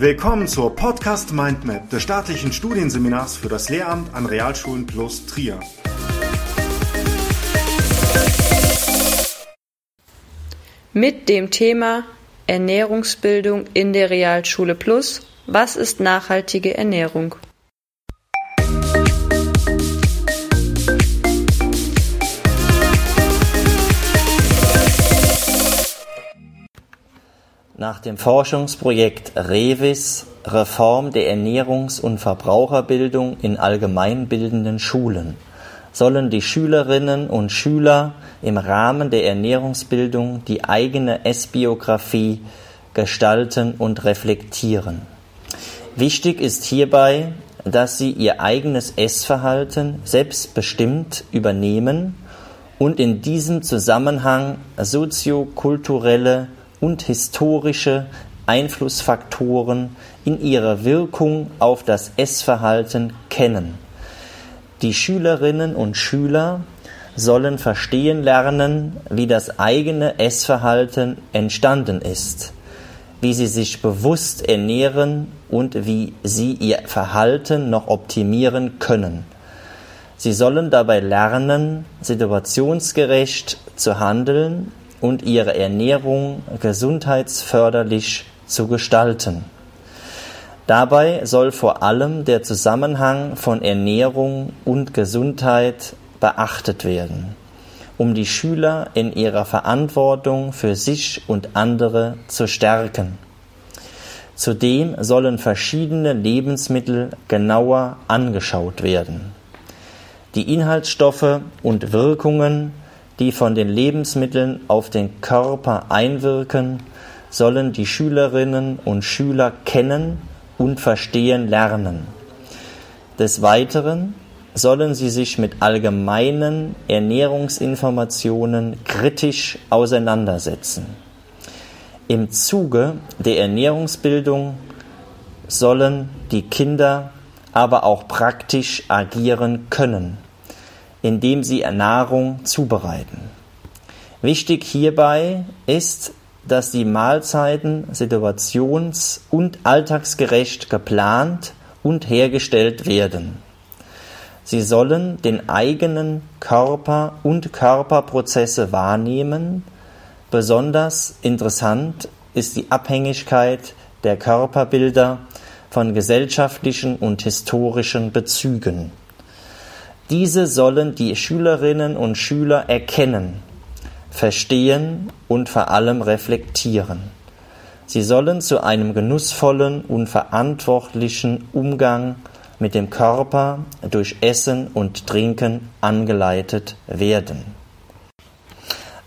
Willkommen zur Podcast Mindmap des staatlichen Studienseminars für das Lehramt an Realschulen plus Trier. Mit dem Thema Ernährungsbildung in der Realschule Plus. Was ist nachhaltige Ernährung? Nach dem Forschungsprojekt REVIS Reform der Ernährungs- und Verbraucherbildung in allgemeinbildenden Schulen sollen die Schülerinnen und Schüler im Rahmen der Ernährungsbildung die eigene Essbiografie gestalten und reflektieren. Wichtig ist hierbei, dass sie ihr eigenes Essverhalten selbstbestimmt übernehmen und in diesem Zusammenhang soziokulturelle und historische Einflussfaktoren in ihrer Wirkung auf das Essverhalten kennen. Die Schülerinnen und Schüler sollen verstehen lernen, wie das eigene Essverhalten entstanden ist, wie sie sich bewusst ernähren und wie sie ihr Verhalten noch optimieren können. Sie sollen dabei lernen, situationsgerecht zu handeln und ihre Ernährung gesundheitsförderlich zu gestalten. Dabei soll vor allem der Zusammenhang von Ernährung und Gesundheit beachtet werden, um die Schüler in ihrer Verantwortung für sich und andere zu stärken. Zudem sollen verschiedene Lebensmittel genauer angeschaut werden. Die Inhaltsstoffe und Wirkungen die von den Lebensmitteln auf den Körper einwirken, sollen die Schülerinnen und Schüler kennen und verstehen lernen. Des Weiteren sollen sie sich mit allgemeinen Ernährungsinformationen kritisch auseinandersetzen. Im Zuge der Ernährungsbildung sollen die Kinder aber auch praktisch agieren können indem sie Nahrung zubereiten. Wichtig hierbei ist, dass die Mahlzeiten situations- und alltagsgerecht geplant und hergestellt werden. Sie sollen den eigenen Körper und Körperprozesse wahrnehmen. Besonders interessant ist die Abhängigkeit der Körperbilder von gesellschaftlichen und historischen Bezügen. Diese sollen die Schülerinnen und Schüler erkennen, verstehen und vor allem reflektieren. Sie sollen zu einem genussvollen und verantwortlichen Umgang mit dem Körper durch Essen und Trinken angeleitet werden.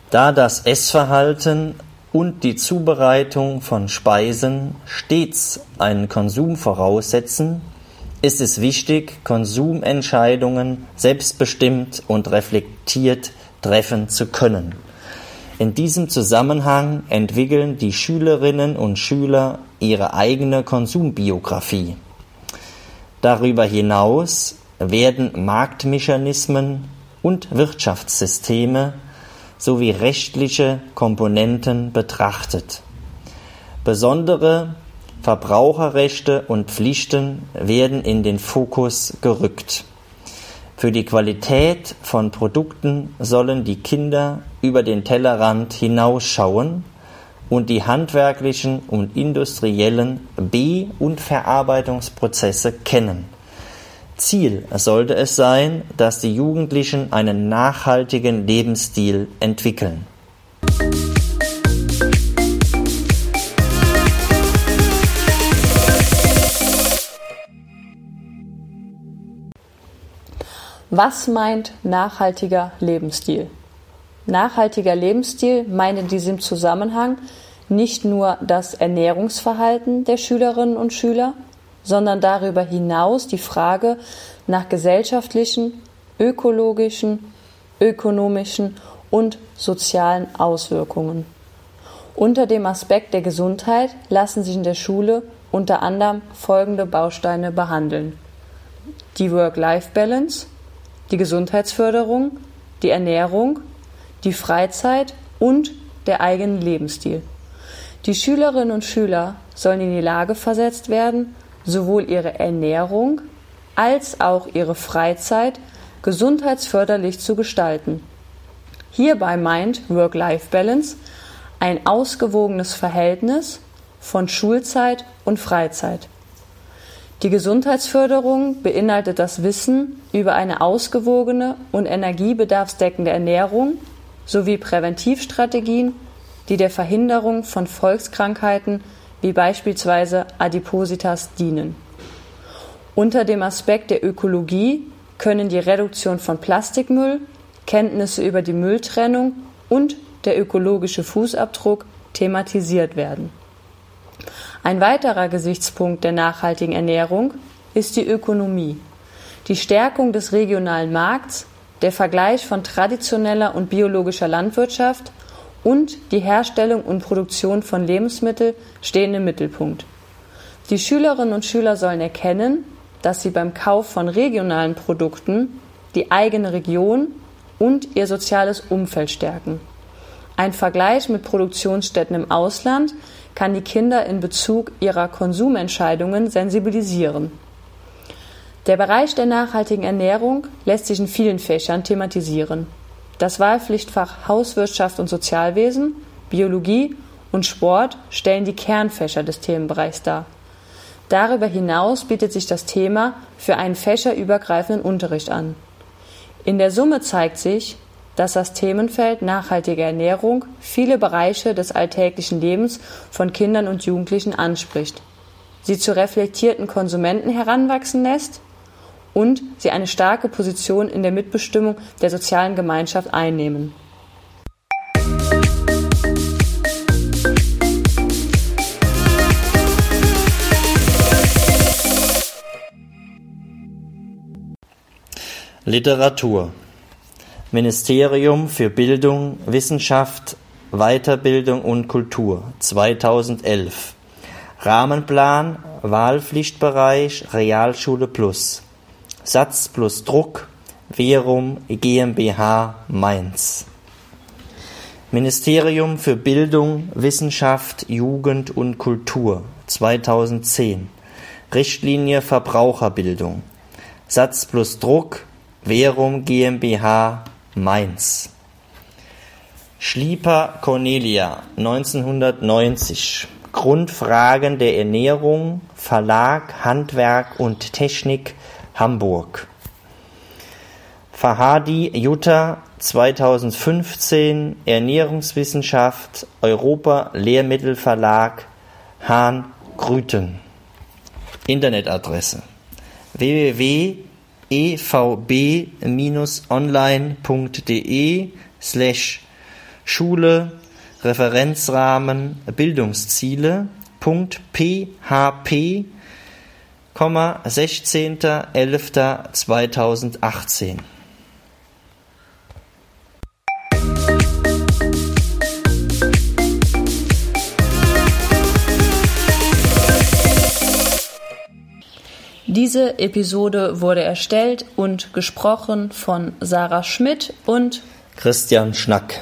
Da das Essverhalten und die Zubereitung von Speisen stets einen Konsum voraussetzen, ist es wichtig, Konsumentscheidungen selbstbestimmt und reflektiert treffen zu können. In diesem Zusammenhang entwickeln die Schülerinnen und Schüler ihre eigene Konsumbiografie. Darüber hinaus werden Marktmechanismen und Wirtschaftssysteme sowie rechtliche Komponenten betrachtet. Besondere Verbraucherrechte und Pflichten werden in den Fokus gerückt. Für die Qualität von Produkten sollen die Kinder über den Tellerrand hinausschauen und die handwerklichen und industriellen Be- und Verarbeitungsprozesse kennen. Ziel sollte es sein, dass die Jugendlichen einen nachhaltigen Lebensstil entwickeln. Was meint nachhaltiger Lebensstil? Nachhaltiger Lebensstil meint in diesem Zusammenhang nicht nur das Ernährungsverhalten der Schülerinnen und Schüler, sondern darüber hinaus die Frage nach gesellschaftlichen, ökologischen, ökonomischen und sozialen Auswirkungen. Unter dem Aspekt der Gesundheit lassen sich in der Schule unter anderem folgende Bausteine behandeln. Die Work-Life-Balance, die Gesundheitsförderung, die Ernährung, die Freizeit und der eigene Lebensstil. Die Schülerinnen und Schüler sollen in die Lage versetzt werden, sowohl ihre Ernährung als auch ihre Freizeit gesundheitsförderlich zu gestalten. Hierbei meint Work-Life-Balance ein ausgewogenes Verhältnis von Schulzeit und Freizeit. Die Gesundheitsförderung beinhaltet das Wissen über eine ausgewogene und energiebedarfsdeckende Ernährung sowie Präventivstrategien, die der Verhinderung von Volkskrankheiten wie beispielsweise Adipositas dienen. Unter dem Aspekt der Ökologie können die Reduktion von Plastikmüll, Kenntnisse über die Mülltrennung und der ökologische Fußabdruck thematisiert werden. Ein weiterer Gesichtspunkt der nachhaltigen Ernährung ist die Ökonomie. Die Stärkung des regionalen Markts, der Vergleich von traditioneller und biologischer Landwirtschaft und die Herstellung und Produktion von Lebensmitteln stehen im Mittelpunkt. Die Schülerinnen und Schüler sollen erkennen, dass sie beim Kauf von regionalen Produkten die eigene Region und ihr soziales Umfeld stärken. Ein Vergleich mit Produktionsstätten im Ausland kann die Kinder in Bezug ihrer Konsumentscheidungen sensibilisieren. Der Bereich der nachhaltigen Ernährung lässt sich in vielen Fächern thematisieren. Das Wahlpflichtfach Hauswirtschaft und Sozialwesen, Biologie und Sport stellen die Kernfächer des Themenbereichs dar. Darüber hinaus bietet sich das Thema für einen fächerübergreifenden Unterricht an. In der Summe zeigt sich, dass das Themenfeld nachhaltige Ernährung viele Bereiche des alltäglichen Lebens von Kindern und Jugendlichen anspricht, sie zu reflektierten Konsumenten heranwachsen lässt und sie eine starke Position in der Mitbestimmung der sozialen Gemeinschaft einnehmen. Literatur Ministerium für Bildung, Wissenschaft, Weiterbildung und Kultur 2011 Rahmenplan Wahlpflichtbereich Realschule Plus. Satz plus Druck Verum GmbH Mainz. Ministerium für Bildung, Wissenschaft, Jugend und Kultur 2010 Richtlinie Verbraucherbildung. Satz plus Druck Verum GmbH Mainz. Schlieper Cornelia 1990 Grundfragen der Ernährung Verlag Handwerk und Technik Hamburg. Fahadi Jutta 2015 Ernährungswissenschaft Europa Lehrmittelverlag Hahn Grüten. Internetadresse. Www evb-online.de slash Schule Referenzrahmen Bildungsziele Punkt php 16.11.2018 Diese Episode wurde erstellt und gesprochen von Sarah Schmidt und Christian Schnack.